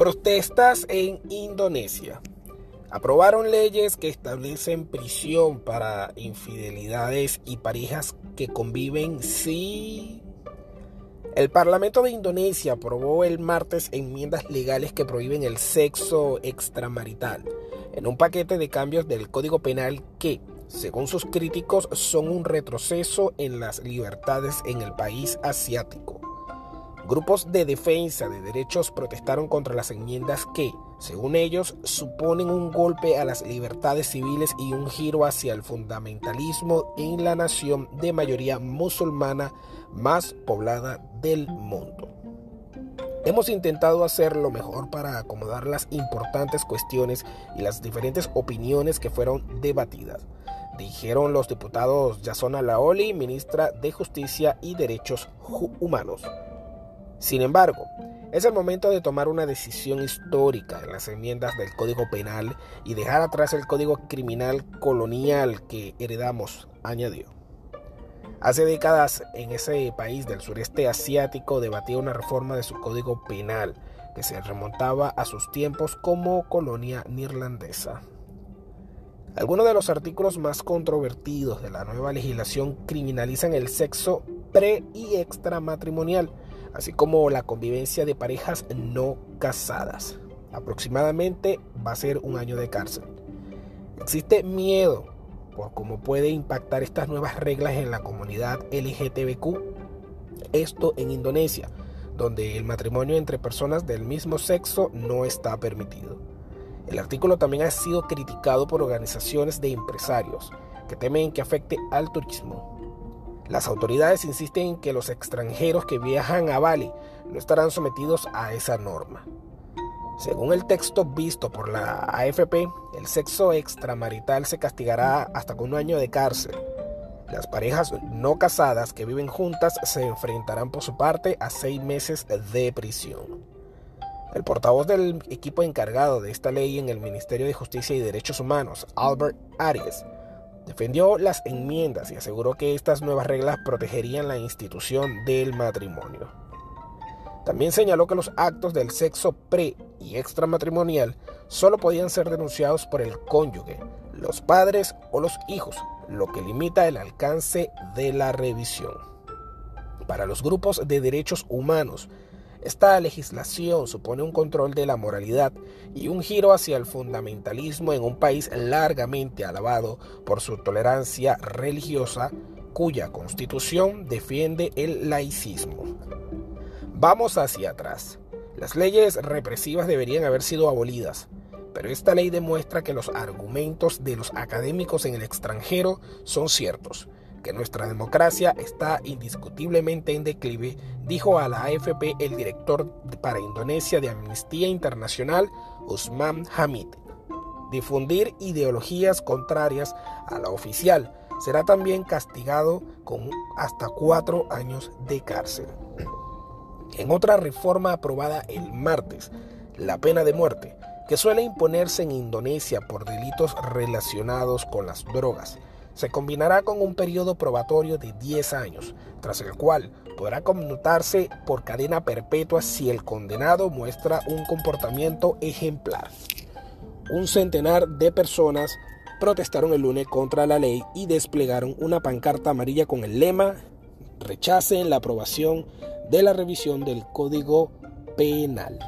Protestas en Indonesia. Aprobaron leyes que establecen prisión para infidelidades y parejas que conviven si... El Parlamento de Indonesia aprobó el martes enmiendas legales que prohíben el sexo extramarital en un paquete de cambios del Código Penal que, según sus críticos, son un retroceso en las libertades en el país asiático. Grupos de defensa de derechos protestaron contra las enmiendas que, según ellos, suponen un golpe a las libertades civiles y un giro hacia el fundamentalismo en la nación de mayoría musulmana más poblada del mundo. Hemos intentado hacer lo mejor para acomodar las importantes cuestiones y las diferentes opiniones que fueron debatidas, dijeron los diputados Yasona Laoli, ministra de Justicia y Derechos Humanos. Sin embargo, es el momento de tomar una decisión histórica en las enmiendas del Código Penal y dejar atrás el Código Criminal Colonial que heredamos, añadió. Hace décadas en ese país del sureste asiático debatía una reforma de su Código Penal que se remontaba a sus tiempos como colonia neerlandesa. Algunos de los artículos más controvertidos de la nueva legislación criminalizan el sexo pre y extramatrimonial así como la convivencia de parejas no casadas. Aproximadamente va a ser un año de cárcel. Existe miedo por cómo puede impactar estas nuevas reglas en la comunidad LGTBQ. Esto en Indonesia, donde el matrimonio entre personas del mismo sexo no está permitido. El artículo también ha sido criticado por organizaciones de empresarios que temen que afecte al turismo, las autoridades insisten en que los extranjeros que viajan a Bali no estarán sometidos a esa norma. Según el texto visto por la AFP, el sexo extramarital se castigará hasta con un año de cárcel. Las parejas no casadas que viven juntas se enfrentarán por su parte a seis meses de prisión. El portavoz del equipo encargado de esta ley en el Ministerio de Justicia y Derechos Humanos, Albert Arias, Defendió las enmiendas y aseguró que estas nuevas reglas protegerían la institución del matrimonio. También señaló que los actos del sexo pre y extramatrimonial solo podían ser denunciados por el cónyuge, los padres o los hijos, lo que limita el alcance de la revisión. Para los grupos de derechos humanos, esta legislación supone un control de la moralidad y un giro hacia el fundamentalismo en un país largamente alabado por su tolerancia religiosa, cuya constitución defiende el laicismo. Vamos hacia atrás. Las leyes represivas deberían haber sido abolidas, pero esta ley demuestra que los argumentos de los académicos en el extranjero son ciertos que nuestra democracia está indiscutiblemente en declive, dijo a la AFP el director para Indonesia de Amnistía Internacional, Usman Hamid. Difundir ideologías contrarias a la oficial será también castigado con hasta cuatro años de cárcel. En otra reforma aprobada el martes, la pena de muerte, que suele imponerse en Indonesia por delitos relacionados con las drogas, se combinará con un periodo probatorio de 10 años, tras el cual podrá conmutarse por cadena perpetua si el condenado muestra un comportamiento ejemplar. Un centenar de personas protestaron el lunes contra la ley y desplegaron una pancarta amarilla con el lema Rechacen la aprobación de la revisión del Código Penal.